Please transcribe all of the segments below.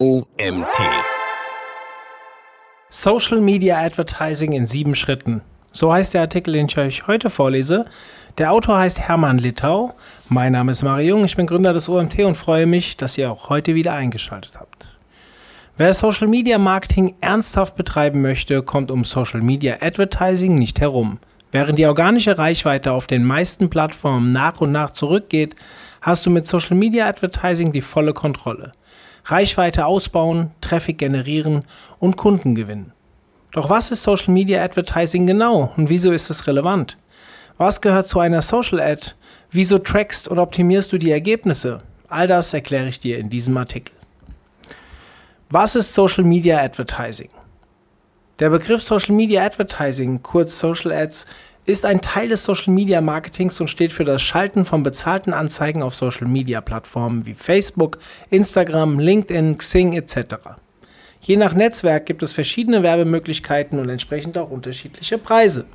OMT. Social Media Advertising in sieben Schritten. So heißt der Artikel, den ich euch heute vorlese. Der Autor heißt Hermann Littau. Mein Name ist Mario Jung, ich bin Gründer des OMT und freue mich, dass ihr auch heute wieder eingeschaltet habt. Wer Social Media Marketing ernsthaft betreiben möchte, kommt um Social Media Advertising nicht herum. Während die organische Reichweite auf den meisten Plattformen nach und nach zurückgeht, hast du mit Social Media Advertising die volle Kontrolle. Reichweite ausbauen, Traffic generieren und Kunden gewinnen. Doch was ist Social Media Advertising genau und wieso ist es relevant? Was gehört zu einer Social Ad? Wieso trackst und optimierst du die Ergebnisse? All das erkläre ich dir in diesem Artikel. Was ist Social Media Advertising? Der Begriff Social Media Advertising, kurz Social Ads, ist ein Teil des Social Media Marketings und steht für das Schalten von bezahlten Anzeigen auf Social Media Plattformen wie Facebook, Instagram, LinkedIn, Xing etc. Je nach Netzwerk gibt es verschiedene Werbemöglichkeiten und entsprechend auch unterschiedliche Preise.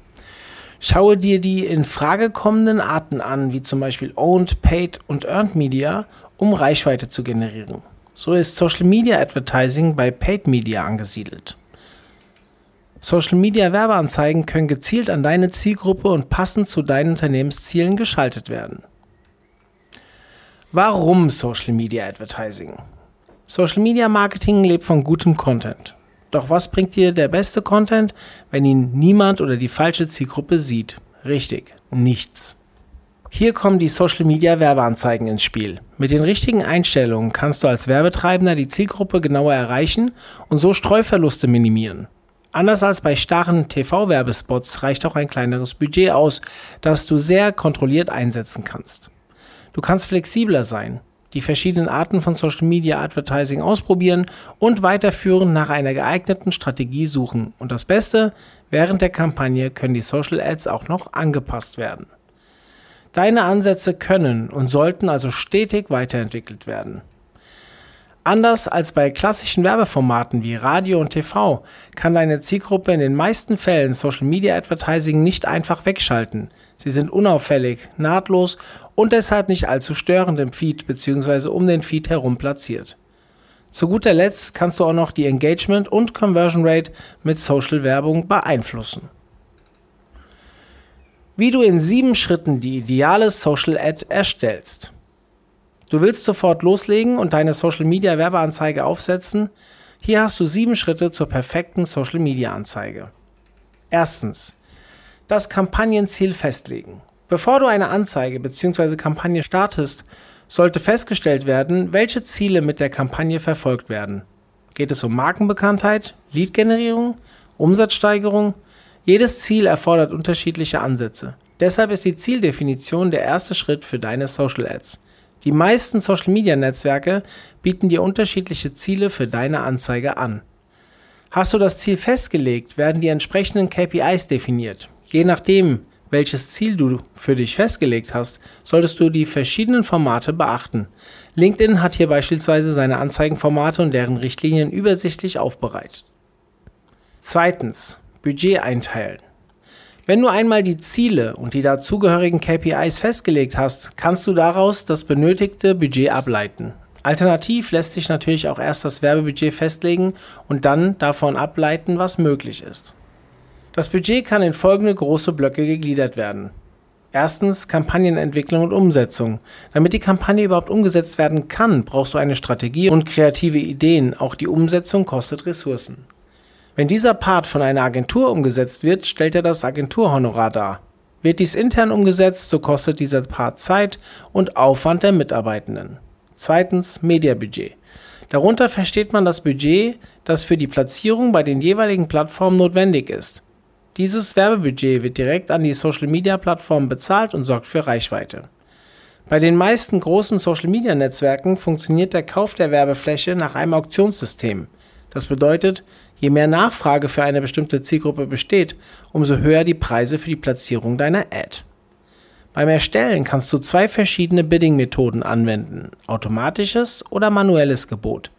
Schaue dir die in Frage kommenden Arten an, wie zum Beispiel Owned, Paid und Earned Media, um Reichweite zu generieren. So ist Social Media Advertising bei Paid Media angesiedelt. Social Media Werbeanzeigen können gezielt an deine Zielgruppe und passend zu deinen Unternehmenszielen geschaltet werden. Warum Social Media Advertising? Social Media Marketing lebt von gutem Content. Doch was bringt dir der beste Content, wenn ihn niemand oder die falsche Zielgruppe sieht? Richtig, nichts. Hier kommen die Social Media Werbeanzeigen ins Spiel. Mit den richtigen Einstellungen kannst du als Werbetreibender die Zielgruppe genauer erreichen und so Streuverluste minimieren. Anders als bei starren TV-Werbespots reicht auch ein kleineres Budget aus, das du sehr kontrolliert einsetzen kannst. Du kannst flexibler sein, die verschiedenen Arten von Social Media Advertising ausprobieren und weiterführen nach einer geeigneten Strategie suchen. Und das Beste, während der Kampagne können die Social Ads auch noch angepasst werden. Deine Ansätze können und sollten also stetig weiterentwickelt werden. Anders als bei klassischen Werbeformaten wie Radio und TV kann deine Zielgruppe in den meisten Fällen Social Media Advertising nicht einfach wegschalten. Sie sind unauffällig, nahtlos und deshalb nicht allzu störend im Feed bzw. um den Feed herum platziert. Zu guter Letzt kannst du auch noch die Engagement und Conversion Rate mit Social Werbung beeinflussen. Wie du in sieben Schritten die ideale Social Ad erstellst. Du willst sofort loslegen und deine Social Media Werbeanzeige aufsetzen? Hier hast du sieben Schritte zur perfekten Social Media Anzeige. Erstens. Das Kampagnenziel festlegen. Bevor du eine Anzeige bzw. Kampagne startest, sollte festgestellt werden, welche Ziele mit der Kampagne verfolgt werden. Geht es um Markenbekanntheit, Lead-Generierung, Umsatzsteigerung? Jedes Ziel erfordert unterschiedliche Ansätze. Deshalb ist die Zieldefinition der erste Schritt für deine Social Ads. Die meisten Social-Media-Netzwerke bieten dir unterschiedliche Ziele für deine Anzeige an. Hast du das Ziel festgelegt, werden die entsprechenden KPIs definiert. Je nachdem, welches Ziel du für dich festgelegt hast, solltest du die verschiedenen Formate beachten. LinkedIn hat hier beispielsweise seine Anzeigenformate und deren Richtlinien übersichtlich aufbereitet. Zweitens, Budget einteilen. Wenn du einmal die Ziele und die dazugehörigen KPIs festgelegt hast, kannst du daraus das benötigte Budget ableiten. Alternativ lässt sich natürlich auch erst das Werbebudget festlegen und dann davon ableiten, was möglich ist. Das Budget kann in folgende große Blöcke gegliedert werden. Erstens Kampagnenentwicklung und Umsetzung. Damit die Kampagne überhaupt umgesetzt werden kann, brauchst du eine Strategie und kreative Ideen. Auch die Umsetzung kostet Ressourcen. Wenn dieser Part von einer Agentur umgesetzt wird, stellt er das Agenturhonorar dar. Wird dies intern umgesetzt, so kostet dieser Part Zeit und Aufwand der Mitarbeitenden. Zweitens Mediabudget. Darunter versteht man das Budget, das für die Platzierung bei den jeweiligen Plattformen notwendig ist. Dieses Werbebudget wird direkt an die Social-Media-Plattformen bezahlt und sorgt für Reichweite. Bei den meisten großen Social-Media-Netzwerken funktioniert der Kauf der Werbefläche nach einem Auktionssystem. Das bedeutet, je mehr Nachfrage für eine bestimmte Zielgruppe besteht, umso höher die Preise für die Platzierung deiner Ad. Beim Erstellen kannst du zwei verschiedene Bidding-Methoden anwenden, automatisches oder manuelles Gebot.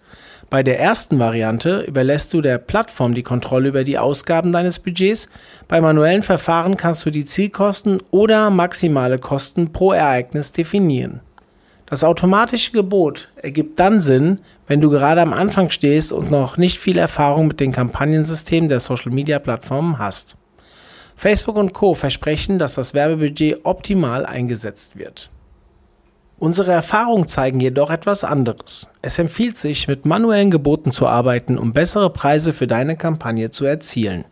Bei der ersten Variante überlässt du der Plattform die Kontrolle über die Ausgaben deines Budgets. Bei manuellen Verfahren kannst du die Zielkosten oder maximale Kosten pro Ereignis definieren. Das automatische Gebot ergibt dann Sinn, wenn du gerade am Anfang stehst und noch nicht viel Erfahrung mit den Kampagnensystemen der Social-Media-Plattformen hast. Facebook und Co versprechen, dass das Werbebudget optimal eingesetzt wird. Unsere Erfahrungen zeigen jedoch etwas anderes. Es empfiehlt sich, mit manuellen Geboten zu arbeiten, um bessere Preise für deine Kampagne zu erzielen.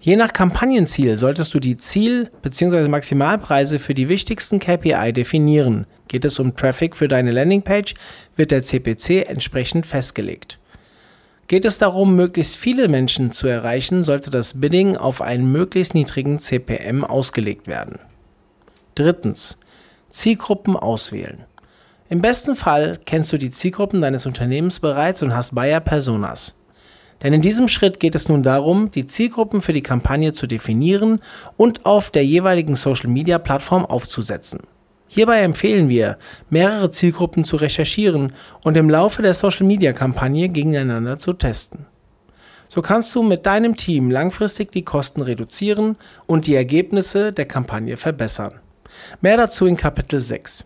Je nach Kampagnenziel solltest du die Ziel- bzw. Maximalpreise für die wichtigsten KPI definieren. Geht es um Traffic für deine Landingpage, wird der CPC entsprechend festgelegt. Geht es darum, möglichst viele Menschen zu erreichen, sollte das Bidding auf einen möglichst niedrigen CPM ausgelegt werden. Drittens. Zielgruppen auswählen. Im besten Fall kennst du die Zielgruppen deines Unternehmens bereits und hast Buyer Personas. Denn in diesem Schritt geht es nun darum, die Zielgruppen für die Kampagne zu definieren und auf der jeweiligen Social Media Plattform aufzusetzen. Hierbei empfehlen wir, mehrere Zielgruppen zu recherchieren und im Laufe der Social Media Kampagne gegeneinander zu testen. So kannst du mit deinem Team langfristig die Kosten reduzieren und die Ergebnisse der Kampagne verbessern. Mehr dazu in Kapitel 6.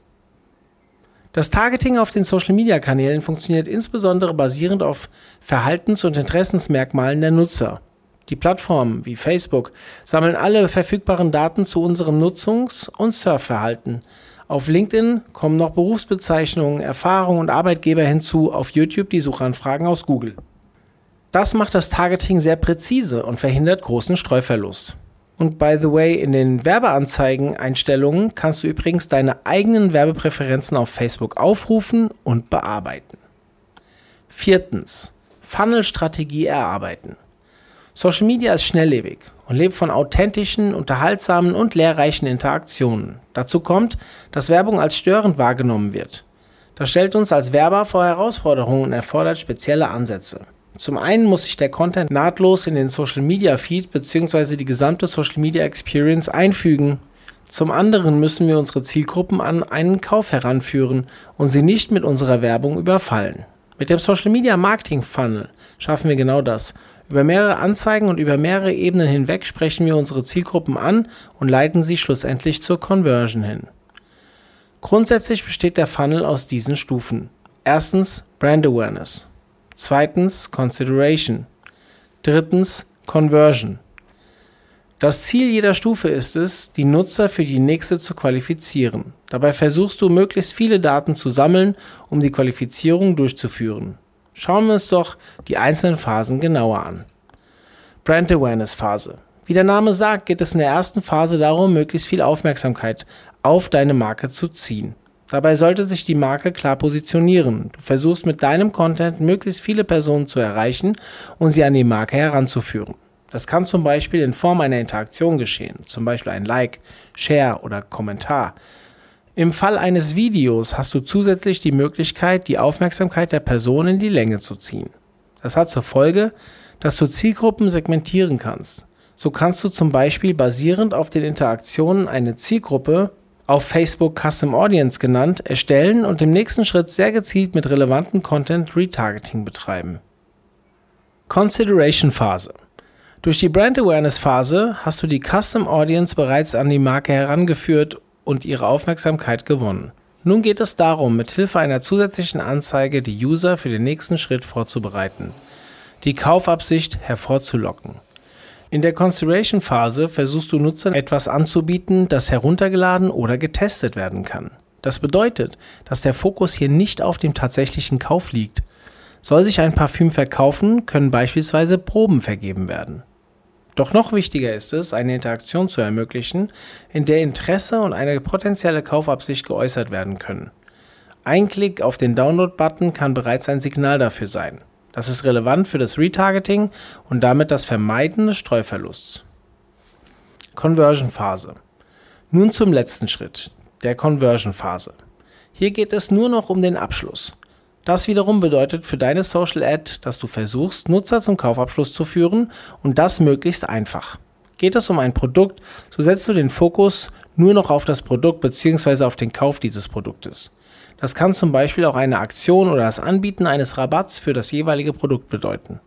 Das Targeting auf den Social-Media-Kanälen funktioniert insbesondere basierend auf Verhaltens- und Interessensmerkmalen der Nutzer. Die Plattformen wie Facebook sammeln alle verfügbaren Daten zu unserem Nutzungs- und Surfverhalten. Auf LinkedIn kommen noch Berufsbezeichnungen, Erfahrungen und Arbeitgeber hinzu, auf YouTube die Suchanfragen aus Google. Das macht das Targeting sehr präzise und verhindert großen Streuverlust. Und by the way, in den Werbeanzeigen-Einstellungen kannst du übrigens deine eigenen Werbepräferenzen auf Facebook aufrufen und bearbeiten. Viertens. Funnel-Strategie erarbeiten. Social Media ist schnelllebig und lebt von authentischen, unterhaltsamen und lehrreichen Interaktionen. Dazu kommt, dass Werbung als störend wahrgenommen wird. Das stellt uns als Werber vor Herausforderungen und erfordert spezielle Ansätze. Zum einen muss sich der Content nahtlos in den Social Media Feed bzw. die gesamte Social Media Experience einfügen. Zum anderen müssen wir unsere Zielgruppen an einen Kauf heranführen und sie nicht mit unserer Werbung überfallen. Mit dem Social Media Marketing Funnel schaffen wir genau das. Über mehrere Anzeigen und über mehrere Ebenen hinweg sprechen wir unsere Zielgruppen an und leiten sie schlussendlich zur Conversion hin. Grundsätzlich besteht der Funnel aus diesen Stufen. Erstens Brand Awareness. Zweitens Consideration. Drittens Conversion. Das Ziel jeder Stufe ist es, die Nutzer für die nächste zu qualifizieren. Dabei versuchst du, möglichst viele Daten zu sammeln, um die Qualifizierung durchzuführen. Schauen wir uns doch die einzelnen Phasen genauer an. Brand Awareness Phase. Wie der Name sagt, geht es in der ersten Phase darum, möglichst viel Aufmerksamkeit auf deine Marke zu ziehen. Dabei sollte sich die Marke klar positionieren. Du versuchst mit deinem Content möglichst viele Personen zu erreichen und sie an die Marke heranzuführen. Das kann zum Beispiel in Form einer Interaktion geschehen, zum Beispiel ein Like, Share oder Kommentar. Im Fall eines Videos hast du zusätzlich die Möglichkeit, die Aufmerksamkeit der Person in die Länge zu ziehen. Das hat zur Folge, dass du Zielgruppen segmentieren kannst. So kannst du zum Beispiel basierend auf den Interaktionen eine Zielgruppe auf Facebook Custom Audience genannt, erstellen und im nächsten Schritt sehr gezielt mit relevanten Content Retargeting betreiben. Consideration Phase. Durch die Brand Awareness Phase hast du die Custom Audience bereits an die Marke herangeführt und ihre Aufmerksamkeit gewonnen. Nun geht es darum, mit Hilfe einer zusätzlichen Anzeige die User für den nächsten Schritt vorzubereiten, die Kaufabsicht hervorzulocken. In der Consideration-Phase versuchst du Nutzern etwas anzubieten, das heruntergeladen oder getestet werden kann. Das bedeutet, dass der Fokus hier nicht auf dem tatsächlichen Kauf liegt. Soll sich ein Parfüm verkaufen, können beispielsweise Proben vergeben werden. Doch noch wichtiger ist es, eine Interaktion zu ermöglichen, in der Interesse und eine potenzielle Kaufabsicht geäußert werden können. Ein Klick auf den Download-Button kann bereits ein Signal dafür sein. Das ist relevant für das Retargeting und damit das Vermeiden des Streuverlusts. Conversion-Phase. Nun zum letzten Schritt, der Conversion-Phase. Hier geht es nur noch um den Abschluss. Das wiederum bedeutet für deine Social Ad, dass du versuchst, Nutzer zum Kaufabschluss zu führen und das möglichst einfach. Geht es um ein Produkt, so setzt du den Fokus nur noch auf das Produkt bzw. auf den Kauf dieses Produktes. Das kann zum Beispiel auch eine Aktion oder das Anbieten eines Rabatts für das jeweilige Produkt bedeuten.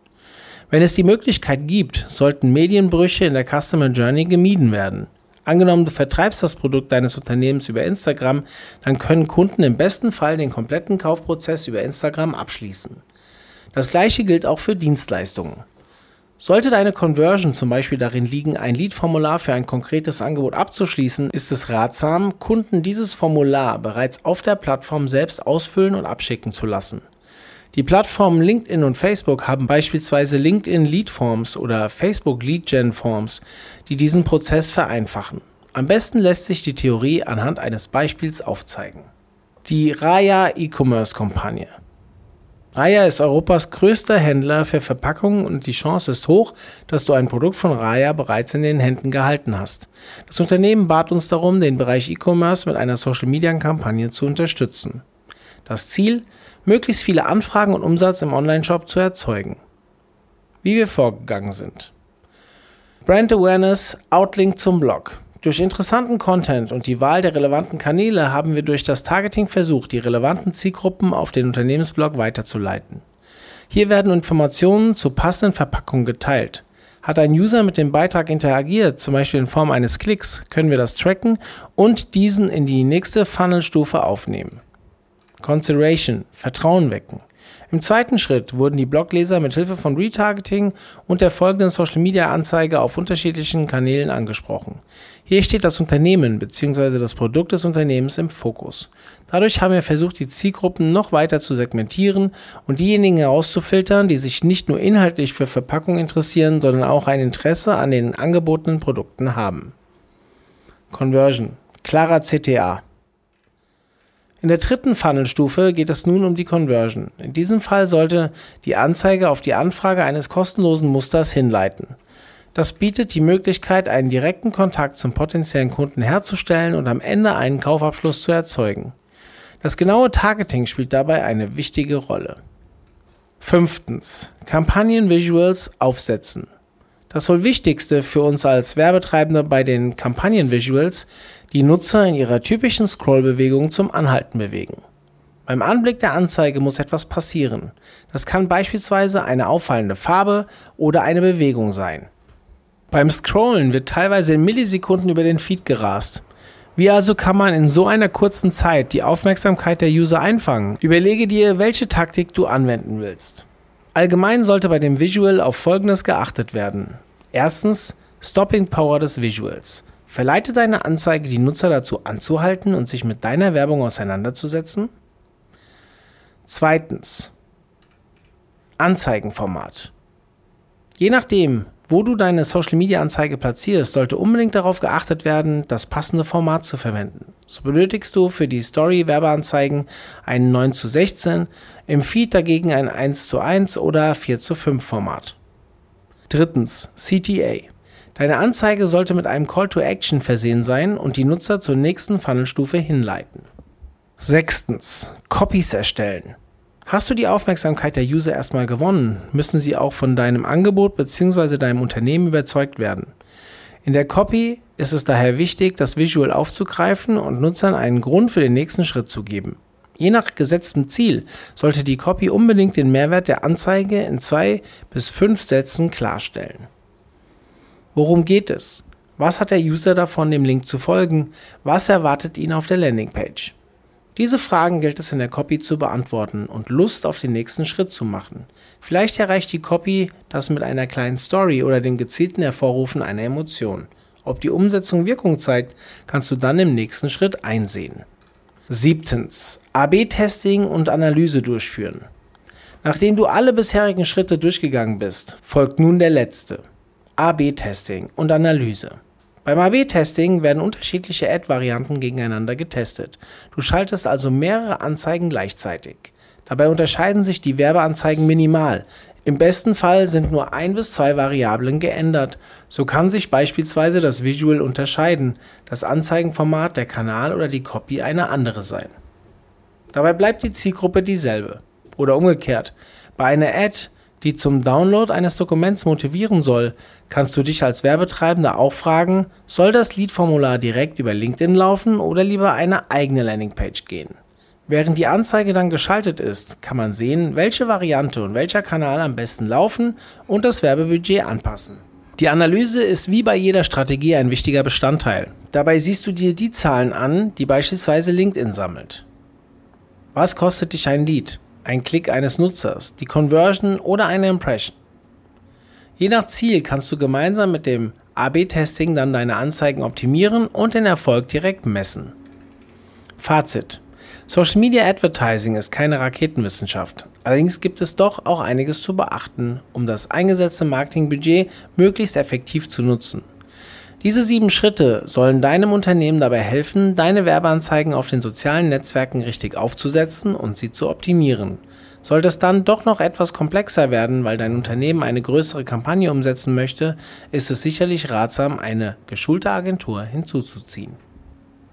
Wenn es die Möglichkeit gibt, sollten Medienbrüche in der Customer Journey gemieden werden. Angenommen, du vertreibst das Produkt deines Unternehmens über Instagram, dann können Kunden im besten Fall den kompletten Kaufprozess über Instagram abschließen. Das gleiche gilt auch für Dienstleistungen. Sollte deine Conversion zum Beispiel darin liegen, ein Lead-Formular für ein konkretes Angebot abzuschließen, ist es ratsam, Kunden dieses Formular bereits auf der Plattform selbst ausfüllen und abschicken zu lassen. Die Plattformen LinkedIn und Facebook haben beispielsweise LinkedIn Lead Forms oder Facebook Lead Gen Forms, die diesen Prozess vereinfachen. Am besten lässt sich die Theorie anhand eines Beispiels aufzeigen. Die Raya E-Commerce Kampagne. Raya ist Europas größter Händler für Verpackungen und die Chance ist hoch, dass du ein Produkt von Raya bereits in den Händen gehalten hast. Das Unternehmen bat uns darum, den Bereich E-Commerce mit einer Social-Media-Kampagne zu unterstützen. Das Ziel? Möglichst viele Anfragen und Umsatz im Onlineshop zu erzeugen. Wie wir vorgegangen sind. Brand Awareness, Outlink zum Blog. Durch interessanten Content und die Wahl der relevanten Kanäle haben wir durch das Targeting versucht, die relevanten Zielgruppen auf den Unternehmensblog weiterzuleiten. Hier werden Informationen zu passenden Verpackungen geteilt. Hat ein User mit dem Beitrag interagiert, zum Beispiel in Form eines Klicks, können wir das tracken und diesen in die nächste Funnelstufe aufnehmen. Consideration, Vertrauen wecken. Im zweiten Schritt wurden die Blogleser mit Hilfe von Retargeting und der folgenden Social Media Anzeige auf unterschiedlichen Kanälen angesprochen. Hier steht das Unternehmen bzw. das Produkt des Unternehmens im Fokus. Dadurch haben wir versucht, die Zielgruppen noch weiter zu segmentieren und diejenigen herauszufiltern, die sich nicht nur inhaltlich für Verpackung interessieren, sondern auch ein Interesse an den angebotenen Produkten haben. Conversion. Klarer CTA. In der dritten Funnelstufe geht es nun um die Conversion. In diesem Fall sollte die Anzeige auf die Anfrage eines kostenlosen Musters hinleiten. Das bietet die Möglichkeit, einen direkten Kontakt zum potenziellen Kunden herzustellen und am Ende einen Kaufabschluss zu erzeugen. Das genaue Targeting spielt dabei eine wichtige Rolle. Fünftens. Kampagnen-Visuals aufsetzen. Das wohl Wichtigste für uns als Werbetreibende bei den Kampagnen-Visuals die Nutzer in ihrer typischen Scrollbewegung zum Anhalten bewegen. Beim Anblick der Anzeige muss etwas passieren. Das kann beispielsweise eine auffallende Farbe oder eine Bewegung sein. Beim Scrollen wird teilweise in Millisekunden über den Feed gerast. Wie also kann man in so einer kurzen Zeit die Aufmerksamkeit der User einfangen? Überlege dir, welche Taktik du anwenden willst. Allgemein sollte bei dem Visual auf Folgendes geachtet werden. Erstens, Stopping Power des Visuals. Verleitet deine Anzeige die Nutzer dazu anzuhalten und sich mit deiner Werbung auseinanderzusetzen? Zweitens. Anzeigenformat. Je nachdem, wo du deine Social Media Anzeige platzierst, sollte unbedingt darauf geachtet werden, das passende Format zu verwenden. So benötigst du für die Story Werbeanzeigen einen 9 zu 16, im Feed dagegen ein 1 zu 1 oder 4 zu 5 Format. Drittens, CTA. Deine Anzeige sollte mit einem Call to Action versehen sein und die Nutzer zur nächsten Funnelstufe hinleiten. Sechstens, Copies erstellen. Hast du die Aufmerksamkeit der User erstmal gewonnen, müssen sie auch von deinem Angebot bzw. deinem Unternehmen überzeugt werden. In der Copy ist es daher wichtig, das Visual aufzugreifen und Nutzern einen Grund für den nächsten Schritt zu geben. Je nach gesetztem Ziel sollte die Copy unbedingt den Mehrwert der Anzeige in zwei bis fünf Sätzen klarstellen. Worum geht es? Was hat der User davon, dem Link zu folgen? Was erwartet ihn auf der Landingpage? Diese Fragen gilt es in der Copy zu beantworten und Lust auf den nächsten Schritt zu machen. Vielleicht erreicht die Copy das mit einer kleinen Story oder dem gezielten Hervorrufen einer Emotion. Ob die Umsetzung Wirkung zeigt, kannst du dann im nächsten Schritt einsehen. Siebtens. AB-Testing und Analyse durchführen. Nachdem du alle bisherigen Schritte durchgegangen bist, folgt nun der letzte. AB-Testing und Analyse. Beim AB-Testing werden unterschiedliche Ad-Varianten gegeneinander getestet. Du schaltest also mehrere Anzeigen gleichzeitig. Dabei unterscheiden sich die Werbeanzeigen minimal. Im besten Fall sind nur ein bis zwei Variablen geändert. So kann sich beispielsweise das Visual unterscheiden, das Anzeigenformat, der Kanal oder die Copy eine andere sein. Dabei bleibt die Zielgruppe dieselbe. Oder umgekehrt. Bei einer Ad die zum Download eines Dokuments motivieren soll, kannst du dich als Werbetreibender auch fragen, soll das Lead-Formular direkt über LinkedIn laufen oder lieber eine eigene Landingpage gehen? Während die Anzeige dann geschaltet ist, kann man sehen, welche Variante und welcher Kanal am besten laufen und das Werbebudget anpassen. Die Analyse ist wie bei jeder Strategie ein wichtiger Bestandteil. Dabei siehst du dir die Zahlen an, die beispielsweise LinkedIn sammelt. Was kostet dich ein Lead, ein Klick eines Nutzers, die Conversion oder eine Impression? Je nach Ziel kannst du gemeinsam mit dem AB-Testing dann deine Anzeigen optimieren und den Erfolg direkt messen. Fazit. Social Media Advertising ist keine Raketenwissenschaft. Allerdings gibt es doch auch einiges zu beachten, um das eingesetzte Marketingbudget möglichst effektiv zu nutzen. Diese sieben Schritte sollen deinem Unternehmen dabei helfen, deine Werbeanzeigen auf den sozialen Netzwerken richtig aufzusetzen und sie zu optimieren. Sollte es dann doch noch etwas komplexer werden, weil dein Unternehmen eine größere Kampagne umsetzen möchte, ist es sicherlich ratsam, eine geschulte Agentur hinzuzuziehen.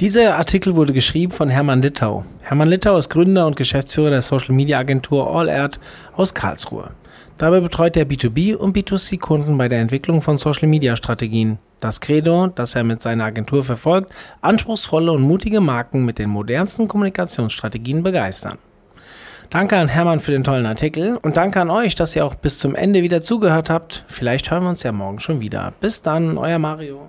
Dieser Artikel wurde geschrieben von Hermann Littau. Hermann Littau ist Gründer und Geschäftsführer der Social Media Agentur AllArt aus Karlsruhe. Dabei betreut er B2B und B2C Kunden bei der Entwicklung von Social Media Strategien. Das Credo, das er mit seiner Agentur verfolgt, anspruchsvolle und mutige Marken mit den modernsten Kommunikationsstrategien begeistern. Danke an Hermann für den tollen Artikel und danke an euch, dass ihr auch bis zum Ende wieder zugehört habt. Vielleicht hören wir uns ja morgen schon wieder. Bis dann, euer Mario.